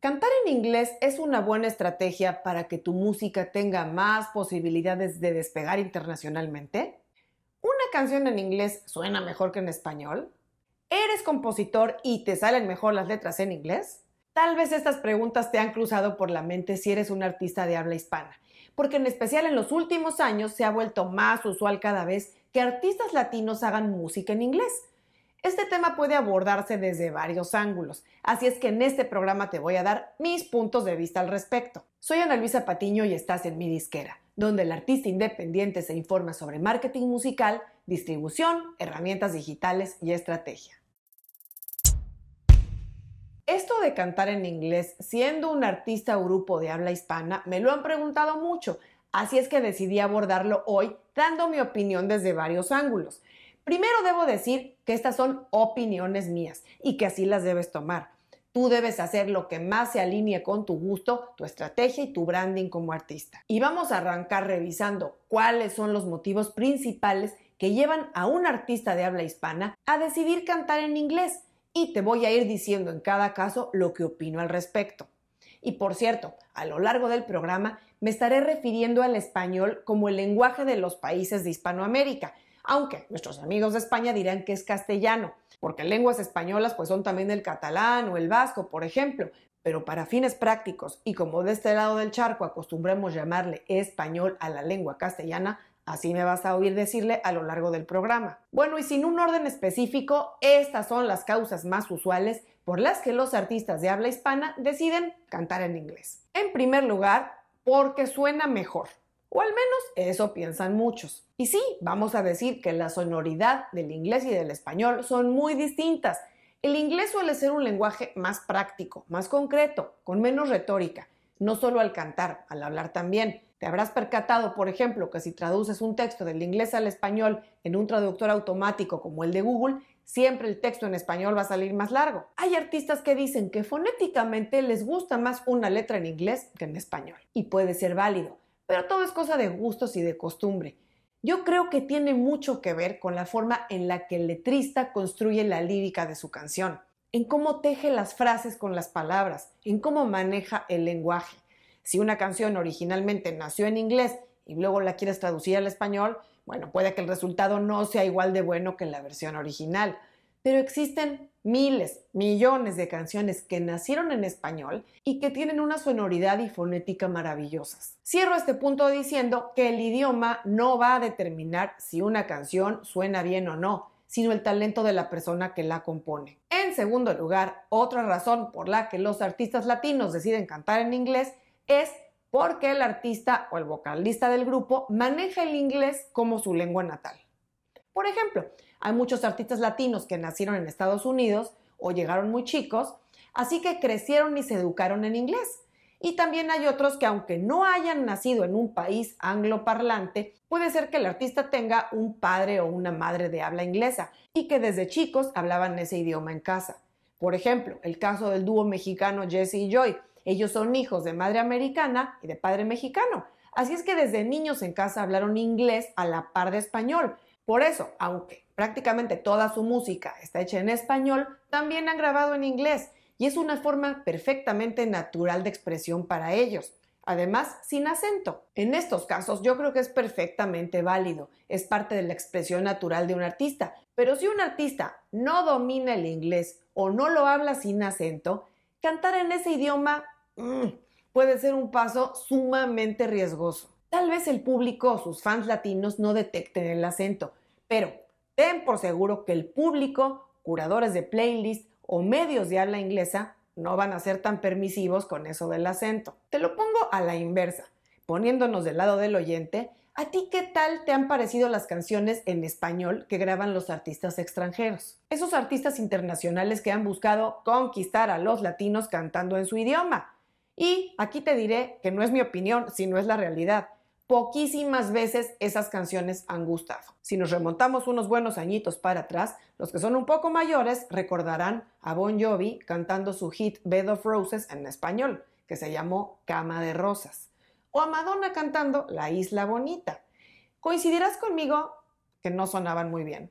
¿Cantar en inglés es una buena estrategia para que tu música tenga más posibilidades de despegar internacionalmente? ¿Una canción en inglés suena mejor que en español? ¿Eres compositor y te salen mejor las letras en inglés? Tal vez estas preguntas te han cruzado por la mente si eres un artista de habla hispana, porque en especial en los últimos años se ha vuelto más usual cada vez que artistas latinos hagan música en inglés. Este tema puede abordarse desde varios ángulos, así es que en este programa te voy a dar mis puntos de vista al respecto. Soy Ana Luisa Patiño y estás en mi disquera, donde el artista independiente se informa sobre marketing musical, distribución, herramientas digitales y estrategia. Esto de cantar en inglés siendo un artista o grupo de habla hispana me lo han preguntado mucho, así es que decidí abordarlo hoy dando mi opinión desde varios ángulos. Primero debo decir que estas son opiniones mías y que así las debes tomar. Tú debes hacer lo que más se alinee con tu gusto, tu estrategia y tu branding como artista. Y vamos a arrancar revisando cuáles son los motivos principales que llevan a un artista de habla hispana a decidir cantar en inglés. Y te voy a ir diciendo en cada caso lo que opino al respecto. Y por cierto, a lo largo del programa me estaré refiriendo al español como el lenguaje de los países de Hispanoamérica, aunque nuestros amigos de España dirán que es castellano, porque lenguas españolas pues son también el catalán o el vasco, por ejemplo, pero para fines prácticos y como de este lado del charco acostumbramos llamarle español a la lengua castellana, así me vas a oír decirle a lo largo del programa. Bueno, y sin un orden específico, estas son las causas más usuales por las que los artistas de habla hispana deciden cantar en inglés. En primer lugar, porque suena mejor. O al menos eso piensan muchos. Y sí, vamos a decir que la sonoridad del inglés y del español son muy distintas. El inglés suele ser un lenguaje más práctico, más concreto, con menos retórica, no solo al cantar, al hablar también. Te habrás percatado, por ejemplo, que si traduces un texto del inglés al español en un traductor automático como el de Google, siempre el texto en español va a salir más largo. Hay artistas que dicen que fonéticamente les gusta más una letra en inglés que en español, y puede ser válido pero todo es cosa de gustos y de costumbre. Yo creo que tiene mucho que ver con la forma en la que el letrista construye la lírica de su canción, en cómo teje las frases con las palabras, en cómo maneja el lenguaje. Si una canción originalmente nació en inglés y luego la quieres traducir al español, bueno, puede que el resultado no sea igual de bueno que la versión original, pero existen miles, millones de canciones que nacieron en español y que tienen una sonoridad y fonética maravillosas. Cierro este punto diciendo que el idioma no va a determinar si una canción suena bien o no, sino el talento de la persona que la compone. En segundo lugar, otra razón por la que los artistas latinos deciden cantar en inglés es porque el artista o el vocalista del grupo maneja el inglés como su lengua natal. Por ejemplo, hay muchos artistas latinos que nacieron en Estados Unidos o llegaron muy chicos, así que crecieron y se educaron en inglés. Y también hay otros que aunque no hayan nacido en un país angloparlante, puede ser que el artista tenga un padre o una madre de habla inglesa y que desde chicos hablaban ese idioma en casa. Por ejemplo, el caso del dúo mexicano Jesse y Joy. Ellos son hijos de madre americana y de padre mexicano. Así es que desde niños en casa hablaron inglés a la par de español. Por eso, aunque prácticamente toda su música está hecha en español, también han grabado en inglés y es una forma perfectamente natural de expresión para ellos. Además, sin acento. En estos casos yo creo que es perfectamente válido, es parte de la expresión natural de un artista, pero si un artista no domina el inglés o no lo habla sin acento, cantar en ese idioma mm, puede ser un paso sumamente riesgoso. Tal vez el público o sus fans latinos no detecten el acento, pero Ten por seguro que el público, curadores de playlist o medios de habla inglesa no van a ser tan permisivos con eso del acento. Te lo pongo a la inversa, poniéndonos del lado del oyente. ¿A ti qué tal te han parecido las canciones en español que graban los artistas extranjeros? Esos artistas internacionales que han buscado conquistar a los latinos cantando en su idioma. Y aquí te diré que no es mi opinión, sino es la realidad poquísimas veces esas canciones han gustado. Si nos remontamos unos buenos añitos para atrás, los que son un poco mayores recordarán a Bon Jovi cantando su hit Bed of Roses en español, que se llamó Cama de Rosas, o a Madonna cantando La Isla Bonita. Coincidirás conmigo que no sonaban muy bien.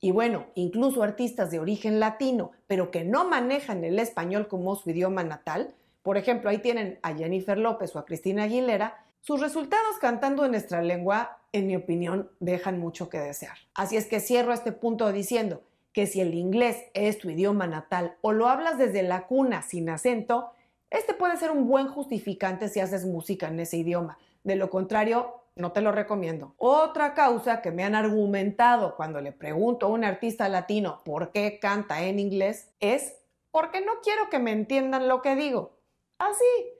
Y bueno, incluso artistas de origen latino, pero que no manejan el español como su idioma natal, Por ejemplo, ahí tienen a Jennifer López o a Cristina Aguilera. Sus resultados cantando en nuestra lengua, en mi opinión, dejan mucho que desear. Así es que cierro este punto diciendo que si el inglés es tu idioma natal o lo hablas desde la cuna sin acento, este puede ser un buen justificante si haces música en ese idioma. De lo contrario, no te lo recomiendo. Otra causa que me han argumentado cuando le pregunto a un artista latino por qué canta en inglés es porque no quiero que me entiendan lo que digo. Así.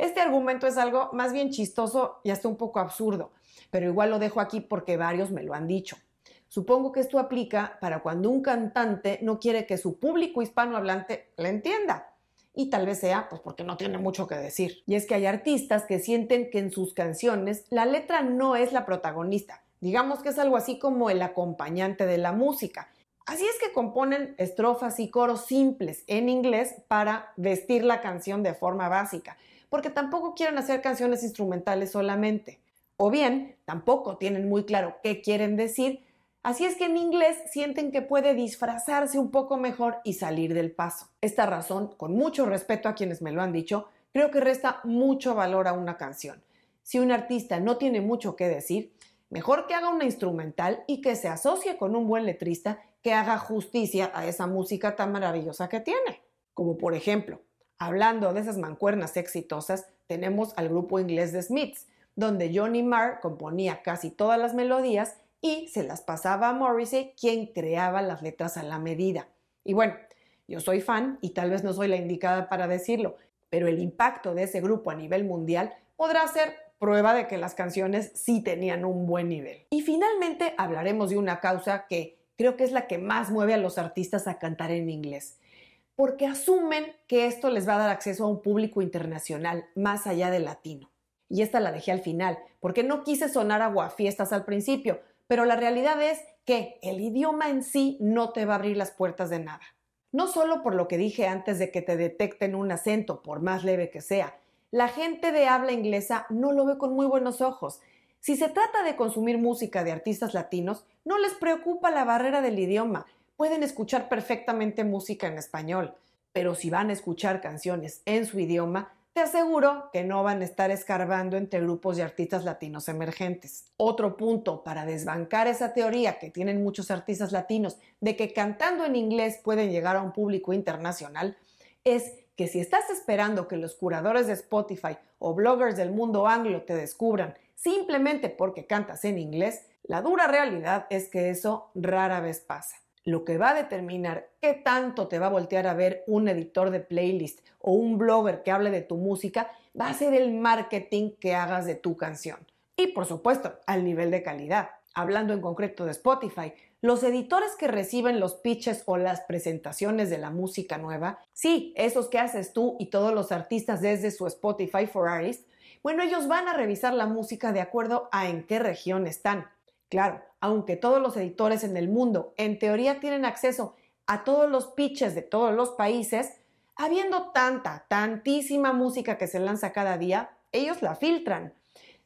Este argumento es algo más bien chistoso y hasta un poco absurdo, pero igual lo dejo aquí porque varios me lo han dicho. Supongo que esto aplica para cuando un cantante no quiere que su público hispanohablante le entienda y tal vez sea pues porque no tiene mucho que decir. Y es que hay artistas que sienten que en sus canciones la letra no es la protagonista, digamos que es algo así como el acompañante de la música. Así es que componen estrofas y coros simples en inglés para vestir la canción de forma básica, porque tampoco quieren hacer canciones instrumentales solamente. O bien, tampoco tienen muy claro qué quieren decir, Así es que en inglés sienten que puede disfrazarse un poco mejor y salir del paso. Esta razón, con mucho respeto a quienes me lo han dicho, creo que resta mucho valor a una canción. Si un artista no tiene mucho que decir, mejor que haga una instrumental y que se asocie con un buen letrista que haga justicia a esa música tan maravillosa que tiene. Como por ejemplo, hablando de esas mancuernas exitosas, tenemos al grupo inglés de Smiths, donde Johnny Marr componía casi todas las melodías y se las pasaba a Morrissey, quien creaba las letras a la medida. Y bueno, yo soy fan y tal vez no soy la indicada para decirlo, pero el impacto de ese grupo a nivel mundial podrá ser prueba de que las canciones sí tenían un buen nivel. Y finalmente hablaremos de una causa que creo que es la que más mueve a los artistas a cantar en inglés, porque asumen que esto les va a dar acceso a un público internacional más allá del latino. Y esta la dejé al final, porque no quise sonar aguafiestas al principio, pero la realidad es que el idioma en sí no te va a abrir las puertas de nada. No solo por lo que dije antes de que te detecten un acento, por más leve que sea, la gente de habla inglesa no lo ve con muy buenos ojos. Si se trata de consumir música de artistas latinos, no les preocupa la barrera del idioma, pueden escuchar perfectamente música en español, pero si van a escuchar canciones en su idioma, te aseguro que no van a estar escarbando entre grupos de artistas latinos emergentes. Otro punto para desbancar esa teoría que tienen muchos artistas latinos de que cantando en inglés pueden llegar a un público internacional es que si estás esperando que los curadores de Spotify o bloggers del mundo anglo te descubran simplemente porque cantas en inglés, la dura realidad es que eso rara vez pasa lo que va a determinar qué tanto te va a voltear a ver un editor de playlist o un blogger que hable de tu música va a ser el marketing que hagas de tu canción. Y por supuesto, al nivel de calidad. Hablando en concreto de Spotify, los editores que reciben los pitches o las presentaciones de la música nueva, sí, esos que haces tú y todos los artistas desde su Spotify for Artists, bueno, ellos van a revisar la música de acuerdo a en qué región están. Claro, aunque todos los editores en el mundo en teoría tienen acceso a todos los pitches de todos los países, habiendo tanta, tantísima música que se lanza cada día, ellos la filtran.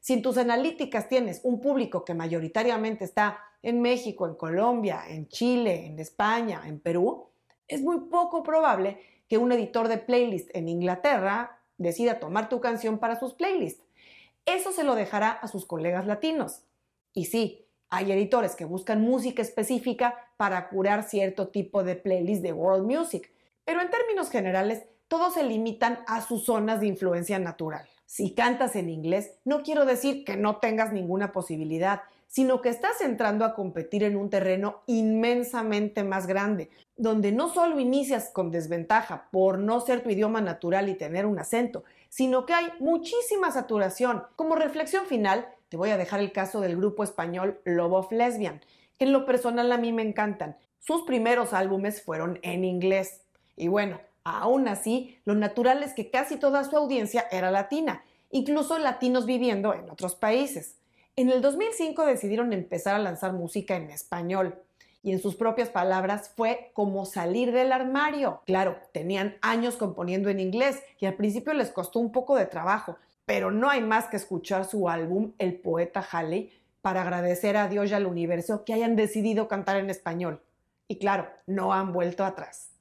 Si en tus analíticas tienes un público que mayoritariamente está en México, en Colombia, en Chile, en España, en Perú, es muy poco probable que un editor de playlist en Inglaterra decida tomar tu canción para sus playlists. Eso se lo dejará a sus colegas latinos. Y sí, hay editores que buscan música específica para curar cierto tipo de playlist de world music, pero en términos generales todos se limitan a sus zonas de influencia natural. Si cantas en inglés, no quiero decir que no tengas ninguna posibilidad, sino que estás entrando a competir en un terreno inmensamente más grande, donde no solo inicias con desventaja por no ser tu idioma natural y tener un acento, sino que hay muchísima saturación. Como reflexión final, te voy a dejar el caso del grupo español Love of Lesbian, que en lo personal a mí me encantan. Sus primeros álbumes fueron en inglés. Y bueno, aún así, lo natural es que casi toda su audiencia era latina, incluso latinos viviendo en otros países. En el 2005 decidieron empezar a lanzar música en español y en sus propias palabras fue como salir del armario. Claro, tenían años componiendo en inglés y al principio les costó un poco de trabajo, pero no hay más que escuchar su álbum El poeta Halley para agradecer a Dios y al universo que hayan decidido cantar en español. Y claro, no han vuelto atrás.